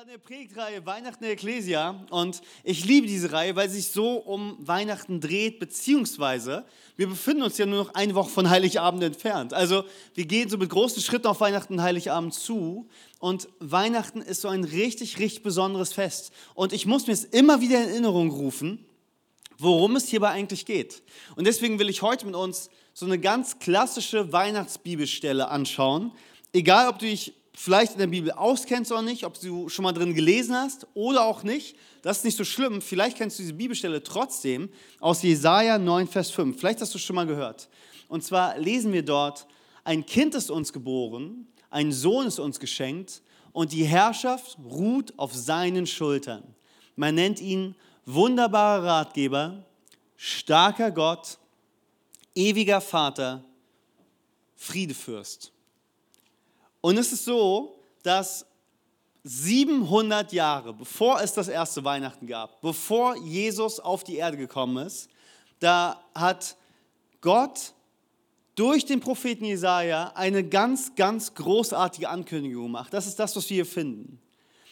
Gerade in der Predigtreihe Weihnachten der Ecclesia und ich liebe diese Reihe, weil sie sich so um Weihnachten dreht, beziehungsweise wir befinden uns ja nur noch eine Woche von Heiligabend entfernt. Also wir gehen so mit großen Schritten auf Weihnachten und Heiligabend zu und Weihnachten ist so ein richtig, richtig besonderes Fest. Und ich muss mir es immer wieder in Erinnerung rufen, worum es hierbei eigentlich geht. Und deswegen will ich heute mit uns so eine ganz klassische Weihnachtsbibelstelle anschauen. Egal, ob du dich vielleicht in der Bibel auskennst oder nicht, ob du schon mal drin gelesen hast oder auch nicht, das ist nicht so schlimm. Vielleicht kennst du diese Bibelstelle trotzdem aus Jesaja 9, Vers 5. Vielleicht hast du schon mal gehört. Und zwar lesen wir dort: Ein Kind ist uns geboren, ein Sohn ist uns geschenkt und die Herrschaft ruht auf seinen Schultern. Man nennt ihn wunderbarer Ratgeber, starker Gott, ewiger Vater, Friedefürst. Und es ist so, dass 700 Jahre, bevor es das erste Weihnachten gab, bevor Jesus auf die Erde gekommen ist, da hat Gott durch den Propheten Jesaja eine ganz, ganz großartige Ankündigung gemacht. Das ist das, was wir hier finden.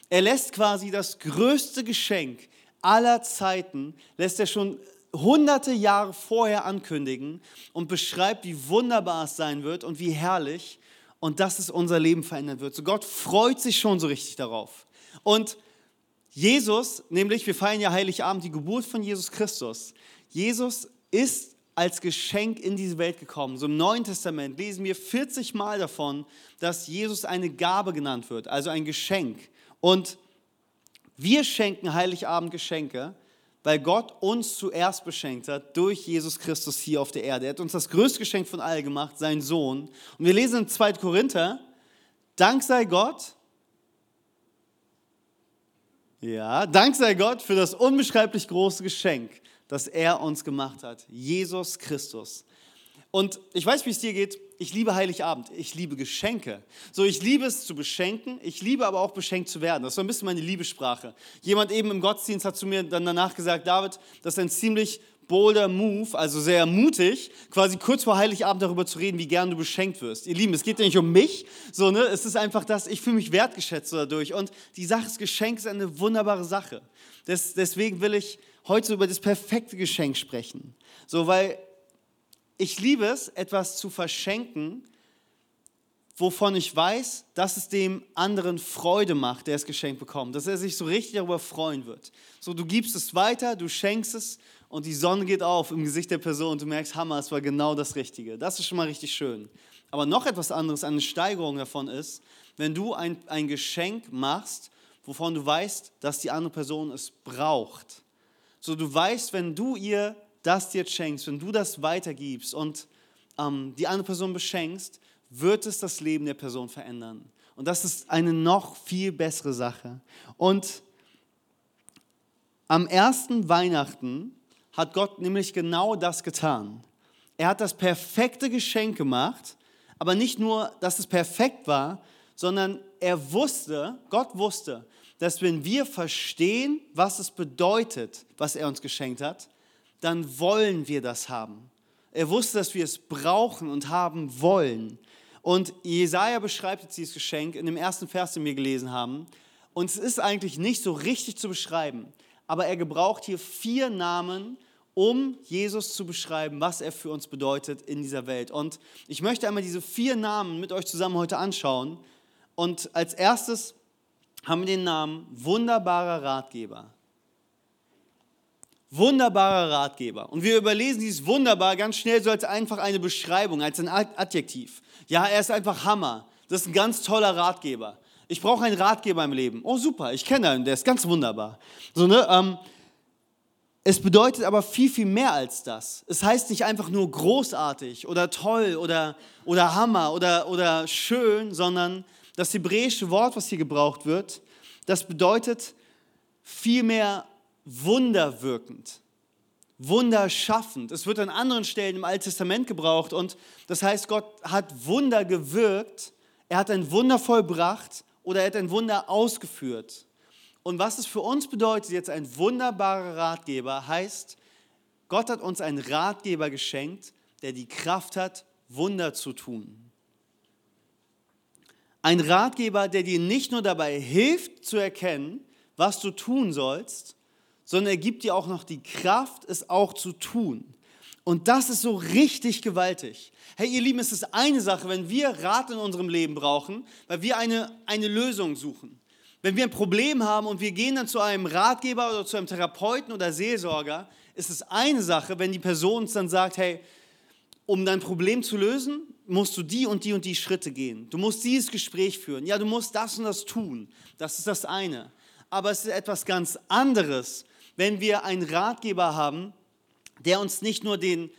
Er lässt quasi das größte Geschenk aller Zeiten, lässt er schon hunderte Jahre vorher ankündigen und beschreibt, wie wunderbar es sein wird und wie herrlich und dass es unser Leben verändern wird. So Gott freut sich schon so richtig darauf. Und Jesus, nämlich wir feiern ja Heiligabend die Geburt von Jesus Christus. Jesus ist als Geschenk in diese Welt gekommen. So im Neuen Testament lesen wir 40 Mal davon, dass Jesus eine Gabe genannt wird, also ein Geschenk. Und wir schenken Heiligabend Geschenke, weil Gott uns zuerst beschenkt hat durch Jesus Christus hier auf der Erde. Er hat uns das größte Geschenk von all gemacht, seinen Sohn. Und wir lesen in 2. Korinther, Dank sei Gott, ja, Dank sei Gott für das unbeschreiblich große Geschenk, das er uns gemacht hat, Jesus Christus. Und ich weiß, wie es dir geht. Ich liebe Heiligabend. Ich liebe Geschenke. So, ich liebe es zu beschenken. Ich liebe aber auch beschenkt zu werden. Das so ein bisschen meine Liebessprache. Jemand eben im Gottesdienst hat zu mir dann danach gesagt, David, das ist ein ziemlich bolder Move, also sehr mutig, quasi kurz vor Heiligabend darüber zu reden, wie gern du beschenkt wirst. Ihr Lieben, es geht ja nicht um mich, so, ne? es ist einfach das, ich fühle mich wertgeschätzt dadurch. Und die Sache des Geschenks ist eine wunderbare Sache. Das, deswegen will ich heute über das perfekte Geschenk sprechen. So, weil ich liebe es, etwas zu verschenken, wovon ich weiß, dass es dem anderen Freude macht, der es geschenkt bekommt, dass er sich so richtig darüber freuen wird. So, du gibst es weiter, du schenkst es und die Sonne geht auf im Gesicht der Person und du merkst, Hammer, es war genau das Richtige. Das ist schon mal richtig schön. Aber noch etwas anderes, eine Steigerung davon ist, wenn du ein, ein Geschenk machst, wovon du weißt, dass die andere Person es braucht. So, du weißt, wenn du ihr das dir schenkst, wenn du das weitergibst und ähm, die andere Person beschenkst, wird es das Leben der Person verändern. Und das ist eine noch viel bessere Sache. Und am ersten Weihnachten hat Gott nämlich genau das getan. Er hat das perfekte Geschenk gemacht, aber nicht nur, dass es perfekt war, sondern er wusste, Gott wusste, dass wenn wir verstehen, was es bedeutet, was er uns geschenkt hat, dann wollen wir das haben. Er wusste, dass wir es brauchen und haben wollen. Und Jesaja beschreibt jetzt dieses Geschenk in dem ersten Vers, den wir gelesen haben. Und es ist eigentlich nicht so richtig zu beschreiben, aber er gebraucht hier vier Namen, um Jesus zu beschreiben, was er für uns bedeutet in dieser Welt. Und ich möchte einmal diese vier Namen mit euch zusammen heute anschauen. Und als erstes haben wir den Namen wunderbarer Ratgeber. Wunderbarer Ratgeber. Und wir überlesen dieses wunderbar ganz schnell so als einfach eine Beschreibung, als ein Adjektiv. Ja, er ist einfach Hammer. Das ist ein ganz toller Ratgeber. Ich brauche einen Ratgeber im Leben. Oh, super, ich kenne einen, der ist ganz wunderbar. So, ne, ähm, es bedeutet aber viel, viel mehr als das. Es heißt nicht einfach nur großartig oder toll oder, oder Hammer oder, oder schön, sondern das hebräische Wort, was hier gebraucht wird, das bedeutet vielmehr wunderwirkend, wunderschaffend. Es wird an anderen Stellen im Alten Testament gebraucht und das heißt, Gott hat Wunder gewirkt, er hat ein Wunder vollbracht oder er hat ein Wunder ausgeführt. Und was es für uns bedeutet, jetzt ein wunderbarer Ratgeber, heißt, Gott hat uns einen Ratgeber geschenkt, der die Kraft hat, Wunder zu tun. Ein Ratgeber, der dir nicht nur dabei hilft zu erkennen, was du tun sollst, sondern er gibt dir auch noch die Kraft, es auch zu tun. Und das ist so richtig gewaltig. Hey, ihr Lieben, es ist eine Sache, wenn wir Rat in unserem Leben brauchen, weil wir eine, eine Lösung suchen. Wenn wir ein Problem haben und wir gehen dann zu einem Ratgeber oder zu einem Therapeuten oder Seelsorger, ist es eine Sache, wenn die Person uns dann sagt, hey, um dein Problem zu lösen, musst du die und die und die Schritte gehen. Du musst dieses Gespräch führen. Ja, du musst das und das tun. Das ist das eine. Aber es ist etwas ganz anderes, wenn wir einen Ratgeber haben, der uns nicht nur den,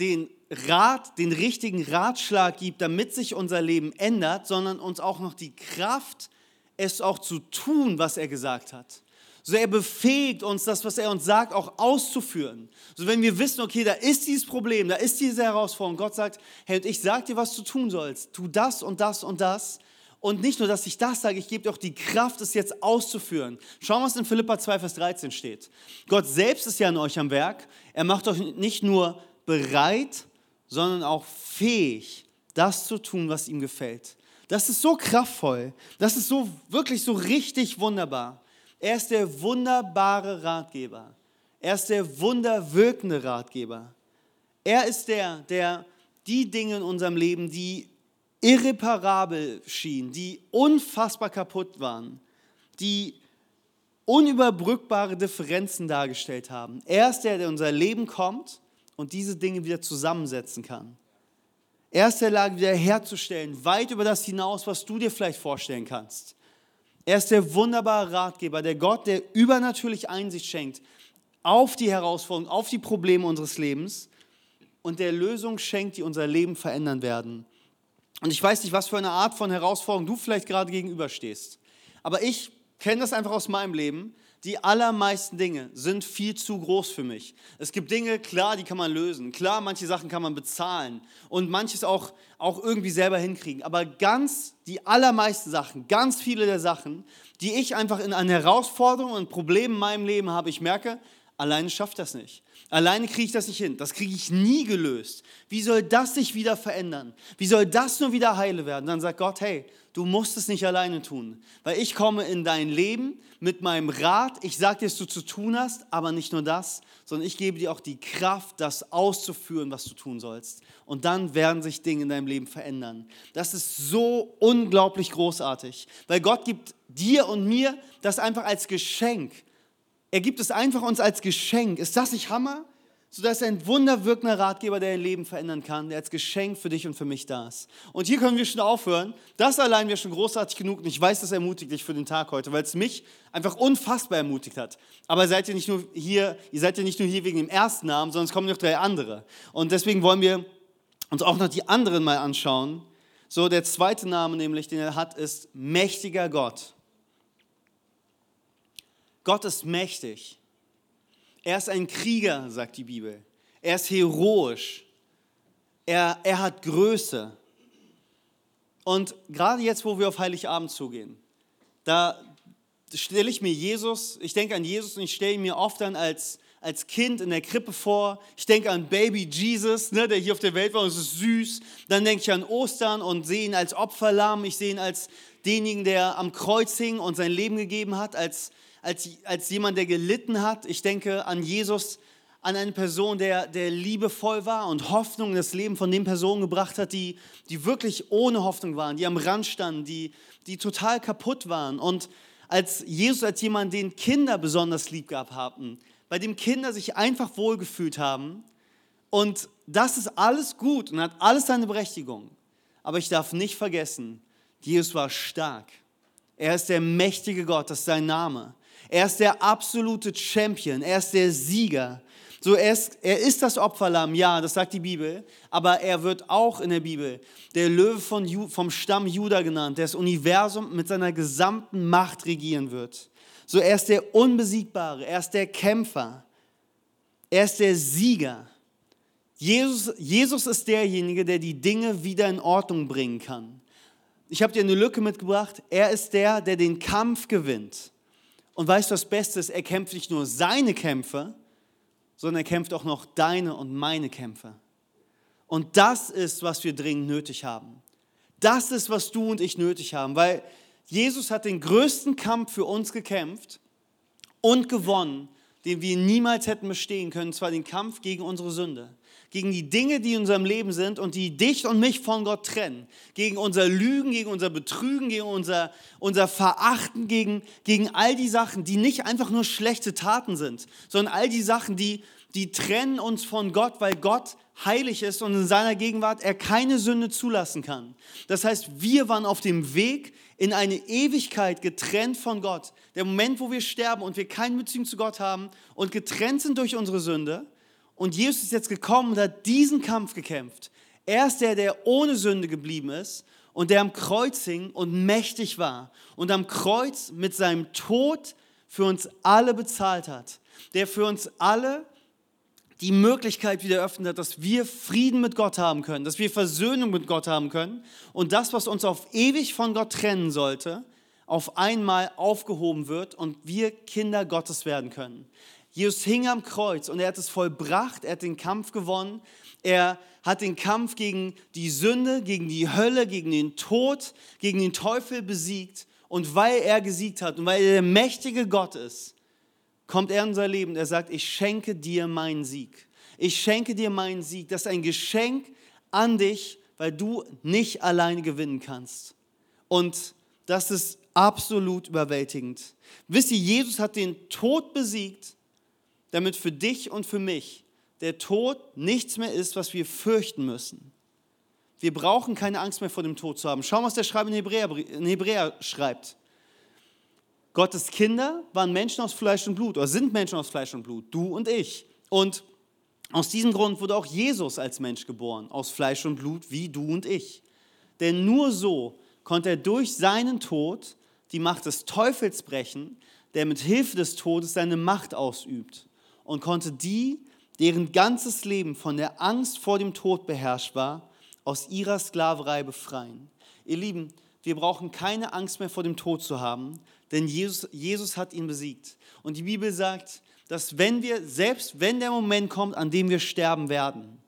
den Rat, den richtigen Ratschlag gibt, damit sich unser Leben ändert, sondern uns auch noch die Kraft, es auch zu tun, was er gesagt hat. So er befähigt uns, das, was er uns sagt, auch auszuführen. So wenn wir wissen, okay, da ist dieses Problem, da ist diese Herausforderung. Gott sagt, hey, und ich sage dir, was du tun sollst. Tu das und das und das. Und nicht nur, dass ich das sage, ich gebe dir auch die Kraft, es jetzt auszuführen. Schauen, was in Philippa 2, Vers 13 steht. Gott selbst ist ja an euch am Werk. Er macht euch nicht nur bereit, sondern auch fähig, das zu tun, was ihm gefällt. Das ist so kraftvoll. Das ist so wirklich so richtig wunderbar. Er ist der wunderbare Ratgeber. Er ist der wunderwirkende Ratgeber. Er ist der, der die Dinge in unserem Leben, die irreparabel schienen, die unfassbar kaputt waren, die unüberbrückbare Differenzen dargestellt haben. Er ist der, der unser Leben kommt und diese Dinge wieder zusammensetzen kann. Er ist der Lage wieder herzustellen, weit über das hinaus, was du dir vielleicht vorstellen kannst. Er ist der wunderbare Ratgeber, der Gott, der übernatürlich Einsicht schenkt auf die Herausforderungen, auf die Probleme unseres Lebens und der Lösung schenkt, die unser Leben verändern werden. Und ich weiß nicht, was für eine Art von Herausforderung du vielleicht gerade gegenüberstehst. Aber ich kenne das einfach aus meinem Leben. Die allermeisten Dinge sind viel zu groß für mich. Es gibt Dinge, klar, die kann man lösen. Klar, manche Sachen kann man bezahlen und manches auch, auch irgendwie selber hinkriegen. Aber ganz, die allermeisten Sachen, ganz viele der Sachen, die ich einfach in einer Herausforderung und Problemen in meinem Leben habe, ich merke, alleine schafft das nicht. Alleine kriege ich das nicht hin. Das kriege ich nie gelöst. Wie soll das sich wieder verändern? Wie soll das nur wieder heile werden? Dann sagt Gott, hey, du musst es nicht alleine tun, weil ich komme in dein Leben mit meinem Rat. Ich sage dir, was du zu tun hast, aber nicht nur das, sondern ich gebe dir auch die Kraft, das auszuführen, was du tun sollst. Und dann werden sich Dinge in deinem Leben verändern. Das ist so unglaublich großartig, weil Gott gibt dir und mir das einfach als Geschenk. Er gibt es einfach uns als Geschenk. Ist das nicht Hammer? So dass er ein wunderwirkender Ratgeber, der dein Leben verändern kann, der als Geschenk für dich und für mich da ist. Und hier können wir schon aufhören. Das allein wäre schon großartig genug und ich weiß, das ermutigt dich für den Tag heute, weil es mich einfach unfassbar ermutigt hat. Aber seid ihr nicht nur hier, ihr seid ja nicht nur hier wegen dem ersten Namen, sondern es kommen noch drei andere. Und deswegen wollen wir uns auch noch die anderen mal anschauen. So, der zweite Name nämlich, den er hat, ist mächtiger Gott. Gott ist mächtig. Er ist ein Krieger, sagt die Bibel. Er ist heroisch. Er, er hat Größe. Und gerade jetzt, wo wir auf Heiligabend zugehen, da stelle ich mir Jesus, ich denke an Jesus und ich stelle ihn mir oft dann als, als Kind in der Krippe vor. Ich denke an Baby Jesus, ne, der hier auf der Welt war und es ist süß. Dann denke ich an Ostern und sehe ihn als Opferlamm. Ich sehe ihn als denjenigen, der am Kreuz hing und sein Leben gegeben hat, als, als, als jemand, der gelitten hat. Ich denke an Jesus, an eine Person, der, der liebevoll war und Hoffnung in das Leben von den Personen gebracht hat, die, die wirklich ohne Hoffnung waren, die am Rand standen, die, die total kaputt waren. Und als Jesus als jemand, den Kinder besonders lieb gehabt haben, bei dem Kinder sich einfach wohlgefühlt haben. Und das ist alles gut und hat alles seine Berechtigung. Aber ich darf nicht vergessen, Jesus war stark. Er ist der mächtige Gott, das ist sein Name. Er ist der absolute Champion, er ist der Sieger. So, er ist, er ist das Opferlamm, ja, das sagt die Bibel, aber er wird auch in der Bibel der Löwe von, vom Stamm Juda genannt, der das Universum mit seiner gesamten Macht regieren wird. So, er ist der Unbesiegbare, er ist der Kämpfer. Er ist der Sieger. Jesus, Jesus ist derjenige, der die Dinge wieder in Ordnung bringen kann. Ich habe dir eine Lücke mitgebracht. Er ist der, der den Kampf gewinnt. Und weißt du, das Beste ist, er kämpft nicht nur seine Kämpfe, sondern er kämpft auch noch deine und meine Kämpfe. Und das ist, was wir dringend nötig haben. Das ist, was du und ich nötig haben, weil Jesus hat den größten Kampf für uns gekämpft und gewonnen, den wir niemals hätten bestehen können, und zwar den Kampf gegen unsere Sünde gegen die Dinge, die in unserem Leben sind und die dich und mich von Gott trennen. Gegen unser Lügen, gegen unser Betrügen, gegen unser, unser Verachten, gegen, gegen all die Sachen, die nicht einfach nur schlechte Taten sind, sondern all die Sachen, die, die trennen uns von Gott, weil Gott heilig ist und in seiner Gegenwart er keine Sünde zulassen kann. Das heißt, wir waren auf dem Weg in eine Ewigkeit getrennt von Gott. Der Moment, wo wir sterben und wir keine Beziehung zu Gott haben und getrennt sind durch unsere Sünde, und Jesus ist jetzt gekommen und hat diesen Kampf gekämpft. Er ist der, der ohne Sünde geblieben ist und der am Kreuz hing und mächtig war und am Kreuz mit seinem Tod für uns alle bezahlt hat. Der für uns alle die Möglichkeit wieder eröffnet hat, dass wir Frieden mit Gott haben können, dass wir Versöhnung mit Gott haben können und das, was uns auf ewig von Gott trennen sollte, auf einmal aufgehoben wird und wir Kinder Gottes werden können. Jesus hing am Kreuz und er hat es vollbracht, er hat den Kampf gewonnen, er hat den Kampf gegen die Sünde, gegen die Hölle, gegen den Tod, gegen den Teufel besiegt. Und weil er gesiegt hat und weil er der mächtige Gott ist, kommt er in unser Leben er sagt, ich schenke dir meinen Sieg. Ich schenke dir meinen Sieg. Das ist ein Geschenk an dich, weil du nicht alleine gewinnen kannst. Und das ist absolut überwältigend. Wisst ihr, Jesus hat den Tod besiegt damit für dich und für mich der Tod nichts mehr ist, was wir fürchten müssen. Wir brauchen keine Angst mehr vor dem Tod zu haben. Schau mal, was der Schreiber in Hebräer, in Hebräer schreibt. Gottes Kinder waren Menschen aus Fleisch und Blut oder sind Menschen aus Fleisch und Blut, du und ich. Und aus diesem Grund wurde auch Jesus als Mensch geboren, aus Fleisch und Blut, wie du und ich. Denn nur so konnte er durch seinen Tod die Macht des Teufels brechen, der mit Hilfe des Todes seine Macht ausübt und konnte die, deren ganzes Leben von der Angst vor dem Tod beherrscht war, aus ihrer Sklaverei befreien. Ihr Lieben, wir brauchen keine Angst mehr vor dem Tod zu haben, denn Jesus, Jesus hat ihn besiegt. Und die Bibel sagt, dass wenn wir, selbst wenn der Moment kommt, an dem wir sterben werden,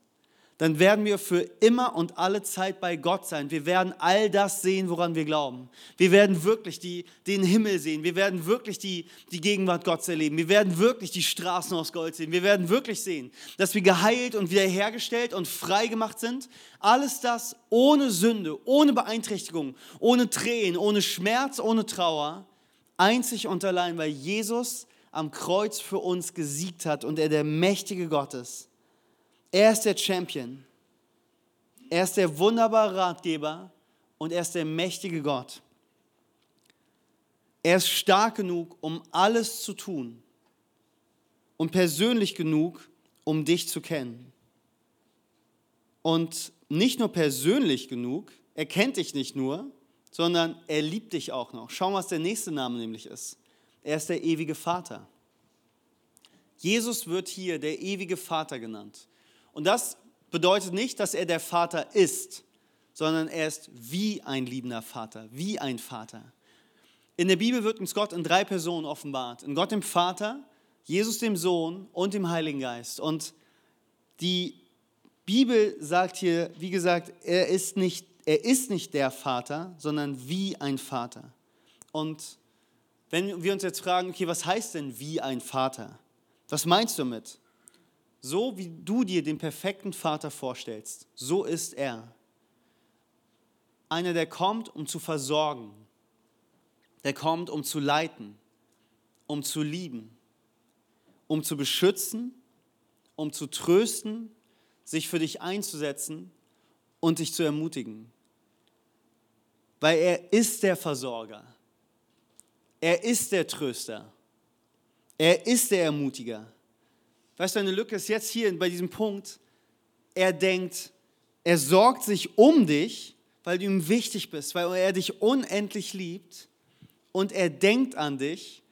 dann werden wir für immer und alle Zeit bei Gott sein. Wir werden all das sehen, woran wir glauben. Wir werden wirklich die, den Himmel sehen. Wir werden wirklich die, die Gegenwart Gottes erleben. Wir werden wirklich die Straßen aus Gold sehen. Wir werden wirklich sehen, dass wir geheilt und wiederhergestellt und frei gemacht sind. Alles das ohne Sünde, ohne Beeinträchtigung, ohne Tränen, ohne Schmerz, ohne Trauer. Einzig und allein, weil Jesus am Kreuz für uns gesiegt hat und er der mächtige Gott ist. Er ist der Champion. Er ist der wunderbare Ratgeber und er ist der mächtige Gott. Er ist stark genug, um alles zu tun und persönlich genug, um dich zu kennen. Und nicht nur persönlich genug, er kennt dich nicht nur, sondern er liebt dich auch noch. Schau was der nächste Name nämlich ist. Er ist der ewige Vater. Jesus wird hier der ewige Vater genannt. Und das bedeutet nicht, dass er der Vater ist, sondern er ist wie ein liebender Vater, wie ein Vater. In der Bibel wird uns Gott in drei Personen offenbart. In Gott dem Vater, Jesus dem Sohn und dem Heiligen Geist. Und die Bibel sagt hier, wie gesagt, er ist nicht, er ist nicht der Vater, sondern wie ein Vater. Und wenn wir uns jetzt fragen, okay, was heißt denn wie ein Vater? Was meinst du damit? So wie du dir den perfekten Vater vorstellst, so ist er. Einer, der kommt, um zu versorgen, der kommt, um zu leiten, um zu lieben, um zu beschützen, um zu trösten, sich für dich einzusetzen und dich zu ermutigen. Weil er ist der Versorger. Er ist der Tröster. Er ist der Ermutiger. Weißt du, eine Lücke ist jetzt hier bei diesem Punkt. Er denkt, er sorgt sich um dich, weil du ihm wichtig bist, weil er dich unendlich liebt. Und er denkt an dich,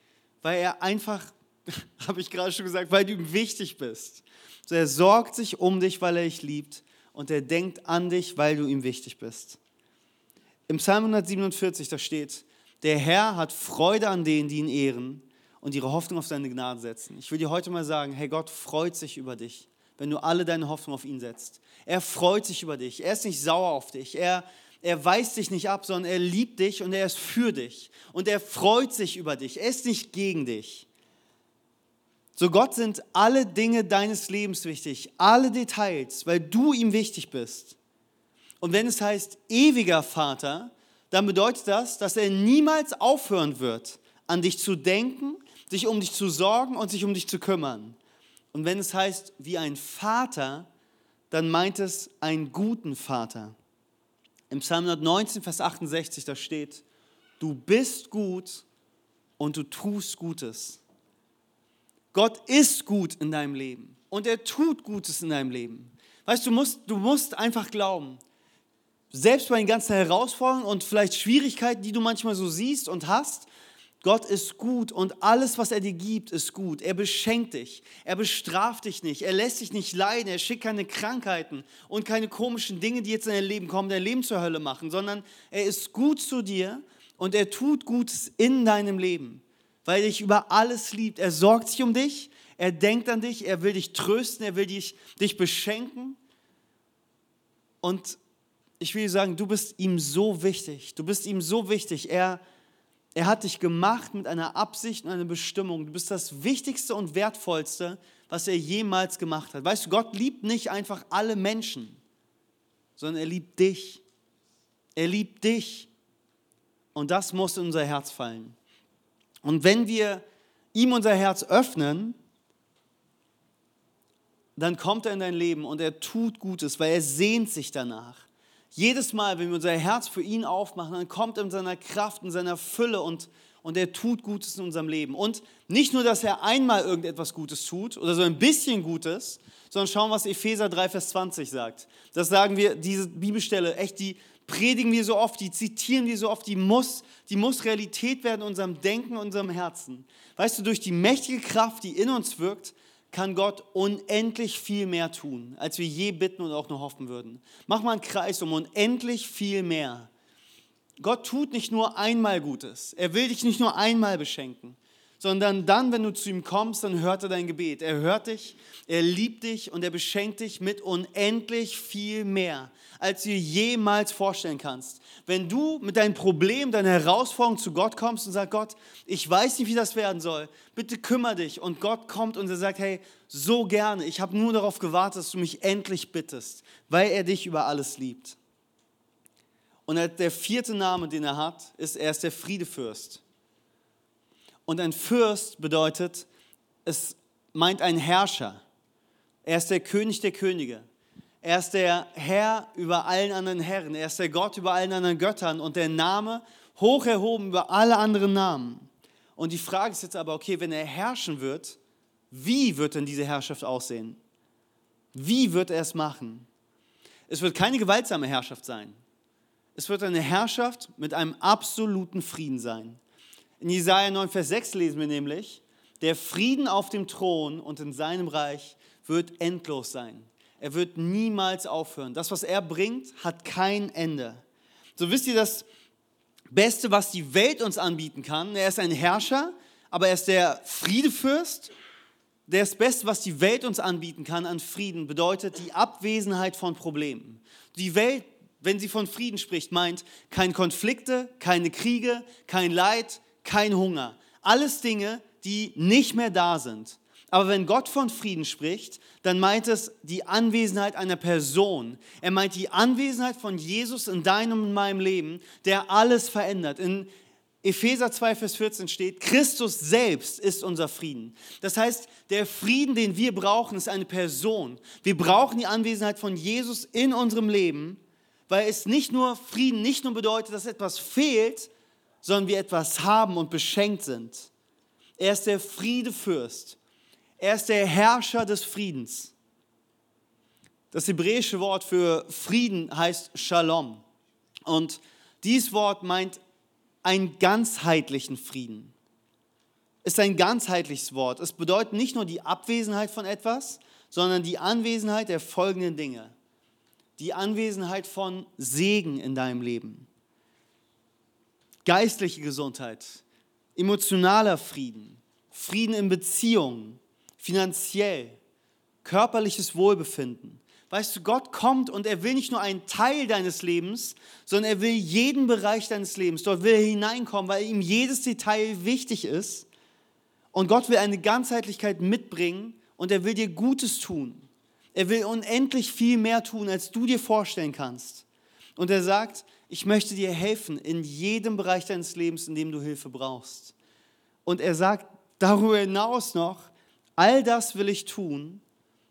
weil er einfach habe ich gerade schon gesagt, weil du ihm wichtig bist. So, er sorgt sich um dich, weil er dich liebt und er denkt an dich, weil du ihm wichtig bist. Im Psalm 147, da steht, der Herr hat Freude an denen, die ihn ehren und ihre Hoffnung auf seine Gnade setzen. Ich will dir heute mal sagen, hey, Gott freut sich über dich, wenn du alle deine Hoffnung auf ihn setzt. Er freut sich über dich. Er ist nicht sauer auf dich. Er, er weist dich nicht ab, sondern er liebt dich und er ist für dich. Und er freut sich über dich. Er ist nicht gegen dich. So Gott sind alle Dinge deines Lebens wichtig, alle Details, weil du ihm wichtig bist. Und wenn es heißt ewiger Vater, dann bedeutet das, dass er niemals aufhören wird, an dich zu denken, sich um dich zu sorgen und sich um dich zu kümmern. Und wenn es heißt wie ein Vater, dann meint es einen guten Vater. Im Psalm 119, Vers 68, da steht, du bist gut und du tust Gutes. Gott ist gut in deinem Leben und er tut Gutes in deinem Leben. Weißt du, musst, du musst einfach glauben. Selbst bei den ganzen Herausforderungen und vielleicht Schwierigkeiten, die du manchmal so siehst und hast, Gott ist gut und alles, was er dir gibt, ist gut. Er beschenkt dich, er bestraft dich nicht, er lässt dich nicht leiden, er schickt keine Krankheiten und keine komischen Dinge, die jetzt in dein Leben kommen, dein Leben zur Hölle machen, sondern er ist gut zu dir und er tut Gutes in deinem Leben weil er dich über alles liebt. Er sorgt sich um dich, er denkt an dich, er will dich trösten, er will dich, dich beschenken. Und ich will dir sagen, du bist ihm so wichtig. Du bist ihm so wichtig. Er, er hat dich gemacht mit einer Absicht und einer Bestimmung. Du bist das Wichtigste und Wertvollste, was er jemals gemacht hat. Weißt du, Gott liebt nicht einfach alle Menschen, sondern er liebt dich. Er liebt dich. Und das muss in unser Herz fallen. Und wenn wir ihm unser Herz öffnen, dann kommt er in dein Leben und er tut Gutes, weil er sehnt sich danach. Jedes Mal, wenn wir unser Herz für ihn aufmachen, dann kommt er in seiner Kraft, in seiner Fülle und, und er tut Gutes in unserem Leben. Und nicht nur, dass er einmal irgendetwas Gutes tut oder so ein bisschen Gutes, sondern schauen, was Epheser 3, Vers 20 sagt. Das sagen wir, diese Bibelstelle, echt, die, predigen wir so oft, die zitieren wir so oft, die muss, die muss Realität werden in unserem Denken, unserem Herzen. Weißt du, durch die mächtige Kraft, die in uns wirkt, kann Gott unendlich viel mehr tun, als wir je bitten und auch nur hoffen würden. Mach mal einen Kreis um unendlich viel mehr. Gott tut nicht nur einmal Gutes. Er will dich nicht nur einmal beschenken sondern dann, wenn du zu ihm kommst, dann hört er dein Gebet. Er hört dich, er liebt dich und er beschenkt dich mit unendlich viel mehr, als du dir jemals vorstellen kannst. Wenn du mit deinem Problem, deiner Herausforderung zu Gott kommst und sagst, Gott, ich weiß nicht, wie das werden soll, bitte kümmere dich. Und Gott kommt und er sagt, hey, so gerne, ich habe nur darauf gewartet, dass du mich endlich bittest, weil er dich über alles liebt. Und der vierte Name, den er hat, ist, er ist der Friedefürst. Und ein Fürst bedeutet, es meint ein Herrscher. Er ist der König der Könige. Er ist der Herr über allen anderen Herren. Er ist der Gott über allen anderen Göttern und der Name hoch erhoben über alle anderen Namen. Und die Frage ist jetzt aber, okay, wenn er herrschen wird, wie wird denn diese Herrschaft aussehen? Wie wird er es machen? Es wird keine gewaltsame Herrschaft sein. Es wird eine Herrschaft mit einem absoluten Frieden sein. In Jesaja 9, Vers 6 lesen wir nämlich, der Frieden auf dem Thron und in seinem Reich wird endlos sein. Er wird niemals aufhören. Das, was er bringt, hat kein Ende. So wisst ihr das Beste, was die Welt uns anbieten kann. Er ist ein Herrscher, aber er ist der Friedefürst. Das Beste, was die Welt uns anbieten kann an Frieden, bedeutet die Abwesenheit von Problemen. Die Welt, wenn sie von Frieden spricht, meint keine Konflikte, keine Kriege, kein Leid, kein Hunger. Alles Dinge, die nicht mehr da sind. Aber wenn Gott von Frieden spricht, dann meint es die Anwesenheit einer Person. Er meint die Anwesenheit von Jesus in deinem und meinem Leben, der alles verändert. In Epheser 2, Vers 14 steht, Christus selbst ist unser Frieden. Das heißt, der Frieden, den wir brauchen, ist eine Person. Wir brauchen die Anwesenheit von Jesus in unserem Leben, weil es nicht nur Frieden, nicht nur bedeutet, dass etwas fehlt, sondern wir etwas haben und beschenkt sind. Er ist der Friedefürst. Er ist der Herrscher des Friedens. Das hebräische Wort für Frieden heißt Shalom. Und dieses Wort meint einen ganzheitlichen Frieden. ist ein ganzheitliches Wort. Es bedeutet nicht nur die Abwesenheit von etwas, sondern die Anwesenheit der folgenden Dinge. Die Anwesenheit von Segen in deinem Leben. Geistliche Gesundheit, emotionaler Frieden, Frieden in Beziehungen, finanziell, körperliches Wohlbefinden. Weißt du, Gott kommt und er will nicht nur einen Teil deines Lebens, sondern er will jeden Bereich deines Lebens. Dort will er hineinkommen, weil ihm jedes Detail wichtig ist. Und Gott will eine Ganzheitlichkeit mitbringen und er will dir Gutes tun. Er will unendlich viel mehr tun, als du dir vorstellen kannst. Und er sagt, ich möchte dir helfen in jedem Bereich deines Lebens, in dem du Hilfe brauchst. Und er sagt darüber hinaus noch, all das will ich tun,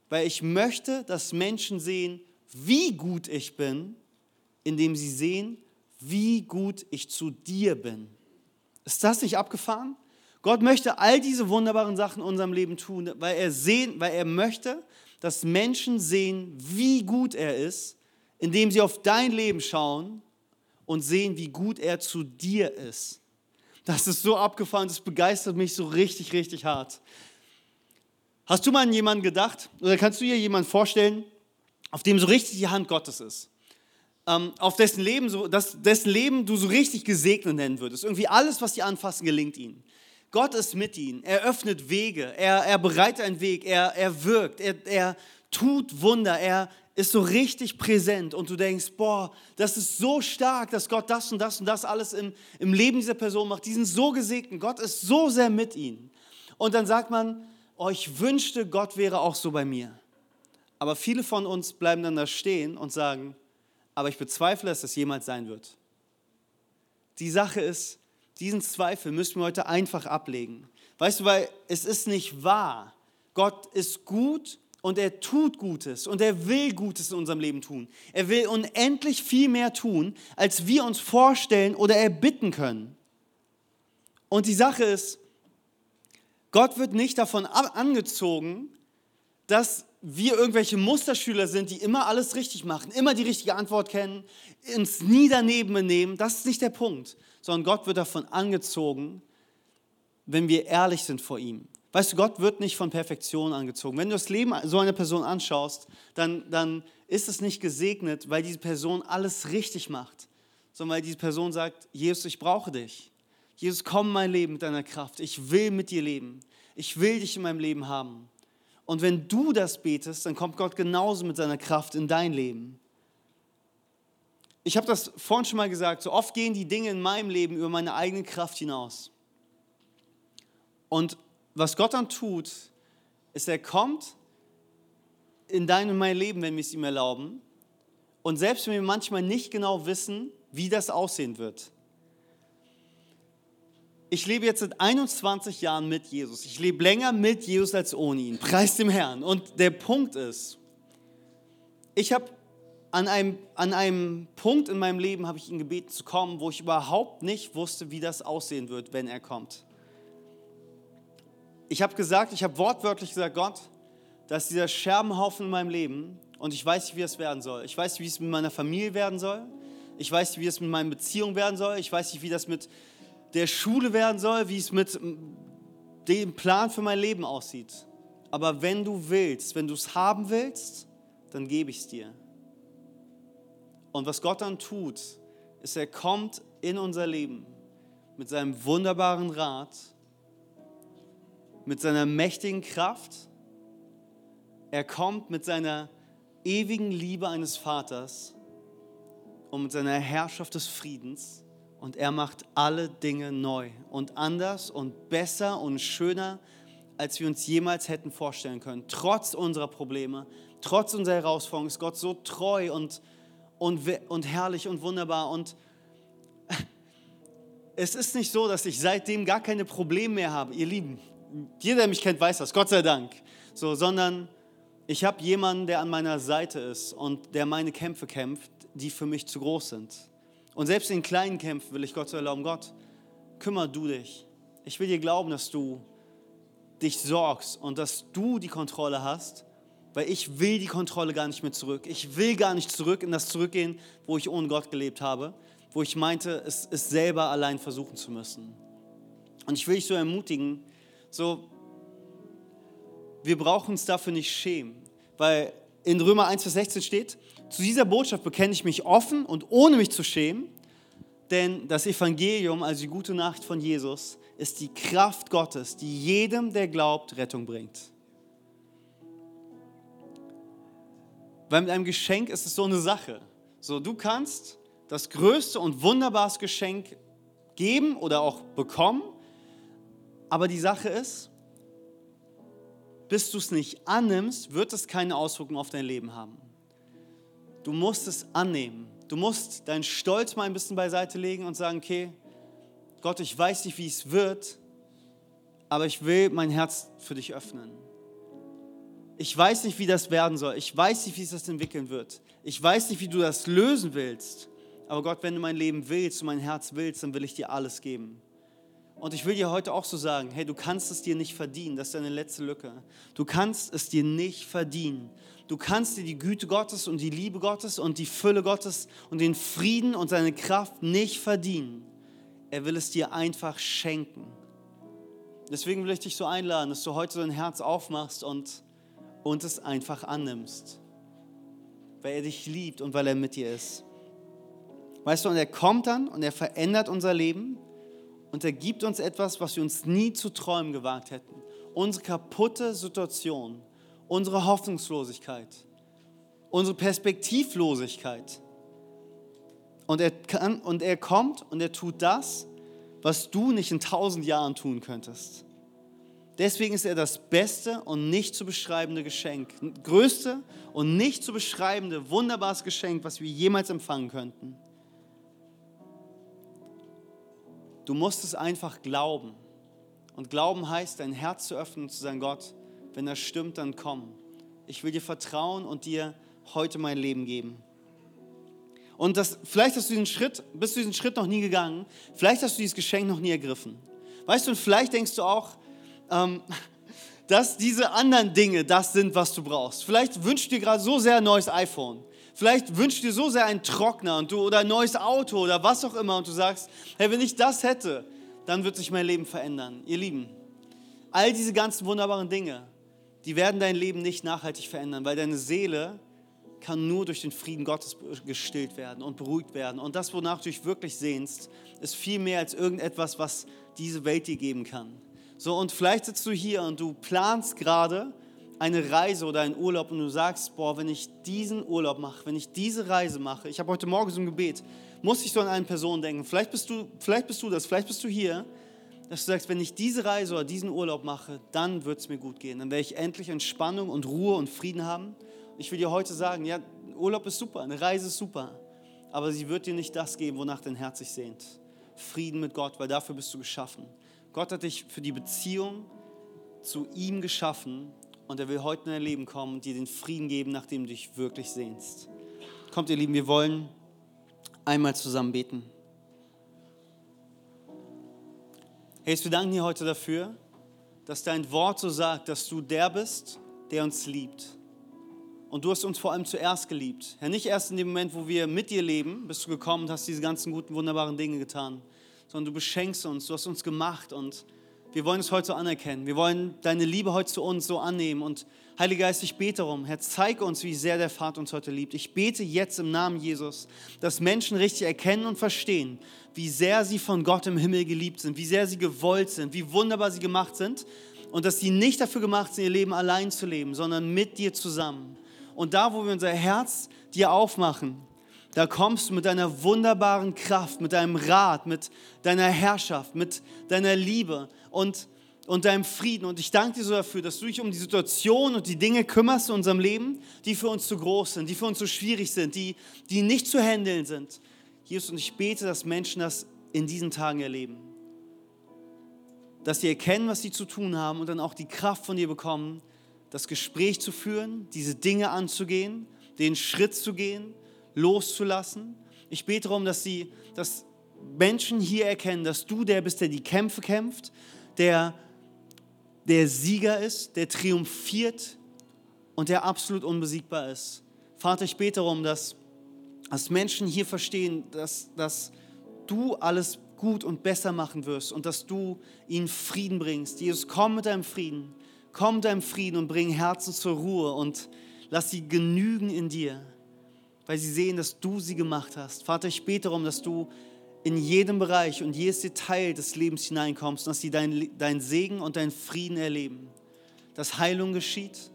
weil ich möchte, dass Menschen sehen, wie gut ich bin, indem sie sehen, wie gut ich zu dir bin. Ist das nicht abgefahren? Gott möchte all diese wunderbaren Sachen in unserem Leben tun, weil er, sehen, weil er möchte, dass Menschen sehen, wie gut er ist, indem sie auf dein Leben schauen und sehen, wie gut er zu dir ist. Das ist so abgefahren, das begeistert mich so richtig, richtig hart. Hast du mal an jemanden gedacht oder kannst du dir jemanden vorstellen, auf dem so richtig die Hand Gottes ist? Ähm, auf dessen Leben, so, das, dessen Leben du so richtig gesegnet nennen würdest. Irgendwie alles, was die anfassen, gelingt ihnen. Gott ist mit ihnen. Er öffnet Wege. Er, er bereitet einen Weg. Er, er wirkt. Er, er tut Wunder. Er ist so richtig präsent. Und du denkst, boah, das ist so stark, dass Gott das und das und das alles im, im Leben dieser Person macht. Die sind so gesegnet. Gott ist so sehr mit ihnen. Und dann sagt man, oh, ich wünschte, Gott wäre auch so bei mir. Aber viele von uns bleiben dann da stehen und sagen, aber ich bezweifle, dass das jemals sein wird. Die Sache ist, diesen Zweifel müssen wir heute einfach ablegen. Weißt du, weil es ist nicht wahr. Gott ist gut und er tut Gutes und er will Gutes in unserem Leben tun. Er will unendlich viel mehr tun, als wir uns vorstellen oder erbitten können. Und die Sache ist, Gott wird nicht davon angezogen, dass wir irgendwelche Musterschüler sind, die immer alles richtig machen, immer die richtige Antwort kennen, uns nie daneben benehmen. Das ist nicht der Punkt, sondern Gott wird davon angezogen, wenn wir ehrlich sind vor ihm. Weißt du, Gott wird nicht von Perfektion angezogen. Wenn du das Leben so einer Person anschaust, dann, dann ist es nicht gesegnet, weil diese Person alles richtig macht, sondern weil diese Person sagt, Jesus, ich brauche dich. Jesus, komm in mein Leben mit deiner Kraft. Ich will mit dir leben. Ich will dich in meinem Leben haben. Und wenn du das betest, dann kommt Gott genauso mit seiner Kraft in dein Leben. Ich habe das vorhin schon mal gesagt, so oft gehen die Dinge in meinem Leben über meine eigene Kraft hinaus. Und was Gott dann tut, ist, er kommt in dein und mein Leben, wenn wir es ihm erlauben. Und selbst wenn wir manchmal nicht genau wissen, wie das aussehen wird, ich lebe jetzt seit 21 Jahren mit Jesus. Ich lebe länger mit Jesus als ohne ihn. Preis dem Herrn. Und der Punkt ist, ich habe an einem, an einem Punkt in meinem Leben habe ich ihn gebeten zu kommen, wo ich überhaupt nicht wusste, wie das aussehen wird, wenn er kommt. Ich habe gesagt, ich habe wortwörtlich gesagt, Gott, dass dieser Scherbenhaufen in meinem Leben und ich weiß nicht, wie es werden soll. Ich weiß nicht, wie es mit meiner Familie werden soll. Ich weiß nicht, wie es mit meinen Beziehungen werden soll. Ich weiß nicht, wie das mit der Schule werden soll, wie es mit dem Plan für mein Leben aussieht. Aber wenn du willst, wenn du es haben willst, dann gebe ich es dir. Und was Gott dann tut, ist, er kommt in unser Leben mit seinem wunderbaren Rat, mit seiner mächtigen Kraft. Er kommt mit seiner ewigen Liebe eines Vaters und mit seiner Herrschaft des Friedens und er macht alle Dinge neu und anders und besser und schöner, als wir uns jemals hätten vorstellen können. Trotz unserer Probleme, trotz unserer Herausforderungen ist Gott so treu und, und, und herrlich und wunderbar. Und es ist nicht so, dass ich seitdem gar keine Probleme mehr habe, ihr Lieben. Jeder, der mich kennt, weiß das, Gott sei Dank. So, sondern ich habe jemanden, der an meiner Seite ist und der meine Kämpfe kämpft, die für mich zu groß sind. Und selbst in kleinen Kämpfen will ich Gott zu erlauben, Gott, kümmer du dich. Ich will dir glauben, dass du dich sorgst und dass du die Kontrolle hast, weil ich will die Kontrolle gar nicht mehr zurück. Ich will gar nicht zurück in das zurückgehen, wo ich ohne Gott gelebt habe, wo ich meinte, es, es selber allein versuchen zu müssen. Und ich will dich so ermutigen, So, wir brauchen uns dafür nicht schämen, weil in Römer 1, Vers 16 steht, zu dieser Botschaft bekenne ich mich offen und ohne mich zu schämen, denn das Evangelium, also die gute Nachricht von Jesus, ist die Kraft Gottes, die jedem, der glaubt, Rettung bringt. Weil mit einem Geschenk ist es so eine Sache. So, du kannst das größte und wunderbarste Geschenk geben oder auch bekommen, aber die Sache ist, bis du es nicht annimmst, wird es keine Auswirkungen auf dein Leben haben. Du musst es annehmen. Du musst deinen Stolz mal ein bisschen beiseite legen und sagen, okay, Gott, ich weiß nicht, wie es wird, aber ich will mein Herz für dich öffnen. Ich weiß nicht, wie das werden soll. Ich weiß nicht, wie es das entwickeln wird. Ich weiß nicht, wie du das lösen willst. Aber Gott, wenn du mein Leben willst und mein Herz willst, dann will ich dir alles geben. Und ich will dir heute auch so sagen, hey, du kannst es dir nicht verdienen, das ist deine letzte Lücke. Du kannst es dir nicht verdienen. Du kannst dir die Güte Gottes und die Liebe Gottes und die Fülle Gottes und den Frieden und seine Kraft nicht verdienen. Er will es dir einfach schenken. Deswegen will ich dich so einladen, dass du heute dein Herz aufmachst und, und es einfach annimmst. Weil er dich liebt und weil er mit dir ist. Weißt du, und er kommt dann und er verändert unser Leben und er gibt uns etwas, was wir uns nie zu träumen gewagt hätten. Unsere kaputte Situation, unsere Hoffnungslosigkeit, unsere Perspektivlosigkeit. Und er, kann, und er kommt und er tut das, was du nicht in tausend Jahren tun könntest. Deswegen ist er das beste und nicht zu beschreibende Geschenk, größte und nicht zu beschreibende, wunderbares Geschenk, was wir jemals empfangen könnten. Du musst es einfach glauben. Und glauben heißt, dein Herz zu öffnen und zu sagen, Gott, wenn das stimmt, dann komm. Ich will dir vertrauen und dir heute mein Leben geben. Und das, vielleicht hast du diesen Schritt, bist du diesen Schritt noch nie gegangen, vielleicht hast du dieses Geschenk noch nie ergriffen. Weißt du, und vielleicht denkst du auch, ähm, dass diese anderen Dinge das sind, was du brauchst. Vielleicht wünschst du dir gerade so sehr ein neues iPhone. Vielleicht wünschst du dir so sehr einen Trockner und du, oder ein neues Auto oder was auch immer und du sagst, hey, wenn ich das hätte, dann wird sich mein Leben verändern. Ihr Lieben, all diese ganzen wunderbaren Dinge, die werden dein Leben nicht nachhaltig verändern, weil deine Seele kann nur durch den Frieden Gottes gestillt werden und beruhigt werden. Und das, wonach du dich wirklich sehnst, ist viel mehr als irgendetwas, was diese Welt dir geben kann. So, und vielleicht sitzt du hier und du planst gerade, eine Reise oder einen Urlaub und du sagst, boah, wenn ich diesen Urlaub mache, wenn ich diese Reise mache, ich habe heute Morgen so ein Gebet, muss ich so an eine Person denken. Vielleicht bist du, vielleicht bist du das, vielleicht bist du hier, dass du sagst, wenn ich diese Reise oder diesen Urlaub mache, dann wird es mir gut gehen. Dann werde ich endlich Entspannung und Ruhe und Frieden haben. Ich will dir heute sagen, ja, Urlaub ist super, eine Reise ist super, aber sie wird dir nicht das geben, wonach dein Herz sich sehnt. Frieden mit Gott, weil dafür bist du geschaffen. Gott hat dich für die Beziehung zu ihm geschaffen und er will heute in dein Leben kommen und dir den Frieden geben, nach dem du dich wirklich sehnst. Kommt, ihr Lieben, wir wollen einmal zusammen beten. Hey, wir danken dir heute dafür, dass dein Wort so sagt, dass du der bist, der uns liebt. Und du hast uns vor allem zuerst geliebt. Herr, nicht erst in dem Moment, wo wir mit dir leben, bist du gekommen und hast diese ganzen guten, wunderbaren Dinge getan, sondern du beschenkst uns, du hast uns gemacht und wir wollen es heute so anerkennen. Wir wollen deine Liebe heute zu uns so annehmen. Und Heiliger Geist, ich bete darum, Herr, zeig uns, wie sehr der Vater uns heute liebt. Ich bete jetzt im Namen Jesus, dass Menschen richtig erkennen und verstehen, wie sehr sie von Gott im Himmel geliebt sind, wie sehr sie gewollt sind, wie wunderbar sie gemacht sind und dass sie nicht dafür gemacht sind, ihr Leben allein zu leben, sondern mit dir zusammen. Und da, wo wir unser Herz dir aufmachen, da kommst du mit deiner wunderbaren Kraft, mit deinem Rat, mit deiner Herrschaft, mit deiner Liebe und, und deinem Frieden. Und ich danke dir so dafür, dass du dich um die Situation und die Dinge kümmerst in unserem Leben, die für uns zu groß sind, die für uns zu schwierig sind, die, die nicht zu handeln sind. Jesus, und ich bete, dass Menschen das in diesen Tagen erleben. Dass sie erkennen, was sie zu tun haben und dann auch die Kraft von dir bekommen, das Gespräch zu führen, diese Dinge anzugehen, den Schritt zu gehen loszulassen. Ich bete darum, dass, sie, dass Menschen hier erkennen, dass du der bist, der die Kämpfe kämpft, der der Sieger ist, der triumphiert und der absolut unbesiegbar ist. Vater, ich bete darum, dass, dass Menschen hier verstehen, dass, dass du alles gut und besser machen wirst und dass du ihnen Frieden bringst. Jesus, komm mit deinem Frieden. Komm mit deinem Frieden und bring Herzen zur Ruhe und lass sie genügen in dir, weil sie sehen, dass du sie gemacht hast. Vater, ich bete darum, dass du in jedem Bereich und jedes Detail des Lebens hineinkommst und dass sie deinen dein Segen und deinen Frieden erleben. Dass Heilung geschieht.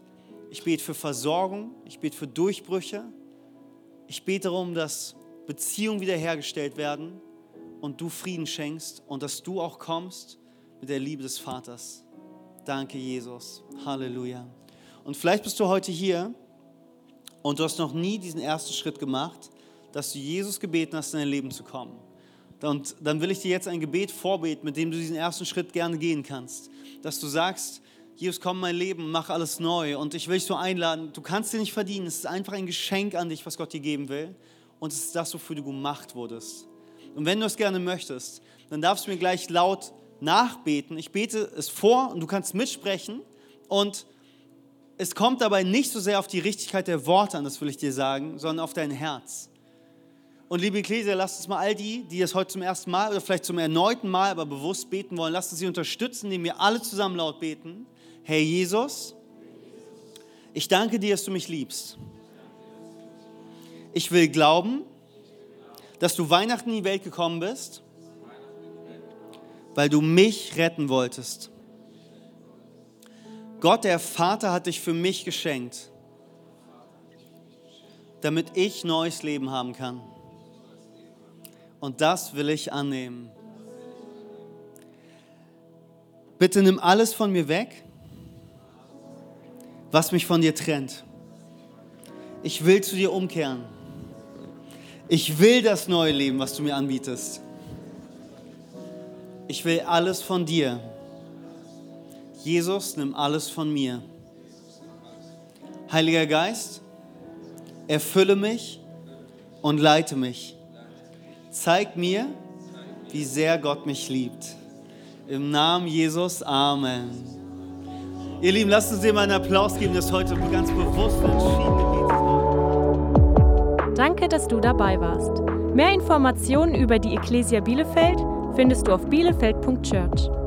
Ich bete für Versorgung, ich bete für Durchbrüche. Ich bete darum, dass Beziehungen wiederhergestellt werden und du Frieden schenkst und dass du auch kommst mit der Liebe des Vaters. Danke, Jesus. Halleluja. Und vielleicht bist du heute hier und du hast noch nie diesen ersten Schritt gemacht, dass du Jesus gebeten hast, in dein Leben zu kommen. Und dann will ich dir jetzt ein Gebet vorbeten, mit dem du diesen ersten Schritt gerne gehen kannst. Dass du sagst, Jesus, komm in mein Leben, mach alles neu. Und ich will dich so einladen, du kannst dir nicht verdienen. Es ist einfach ein Geschenk an dich, was Gott dir geben will. Und es ist das, wofür du gemacht wurdest. Und wenn du es gerne möchtest, dann darfst du mir gleich laut nachbeten. Ich bete es vor und du kannst mitsprechen. Und es kommt dabei nicht so sehr auf die Richtigkeit der Worte an, das will ich dir sagen, sondern auf dein Herz. Und liebe Ecclesia, lasst uns mal all die, die das heute zum ersten Mal oder vielleicht zum erneuten Mal, aber bewusst beten wollen, lasst uns sie unterstützen, indem wir alle zusammen laut beten. Herr Jesus, ich danke dir, dass du mich liebst. Ich will glauben, dass du Weihnachten in die Welt gekommen bist, weil du mich retten wolltest. Gott, der Vater, hat dich für mich geschenkt, damit ich neues Leben haben kann. Und das will ich annehmen. Bitte nimm alles von mir weg, was mich von dir trennt. Ich will zu dir umkehren. Ich will das neue Leben, was du mir anbietest. Ich will alles von dir. Jesus, nimm alles von mir. Heiliger Geist, erfülle mich und leite mich. Zeig mir, wie sehr Gott mich liebt. Im Namen Jesus, Amen. Ihr Lieben, lasst uns dir mal einen Applaus geben, das heute ganz bewusst entschieden. Danke, dass du dabei warst. Mehr Informationen über die Ecclesia Bielefeld findest du auf bielefeld.church.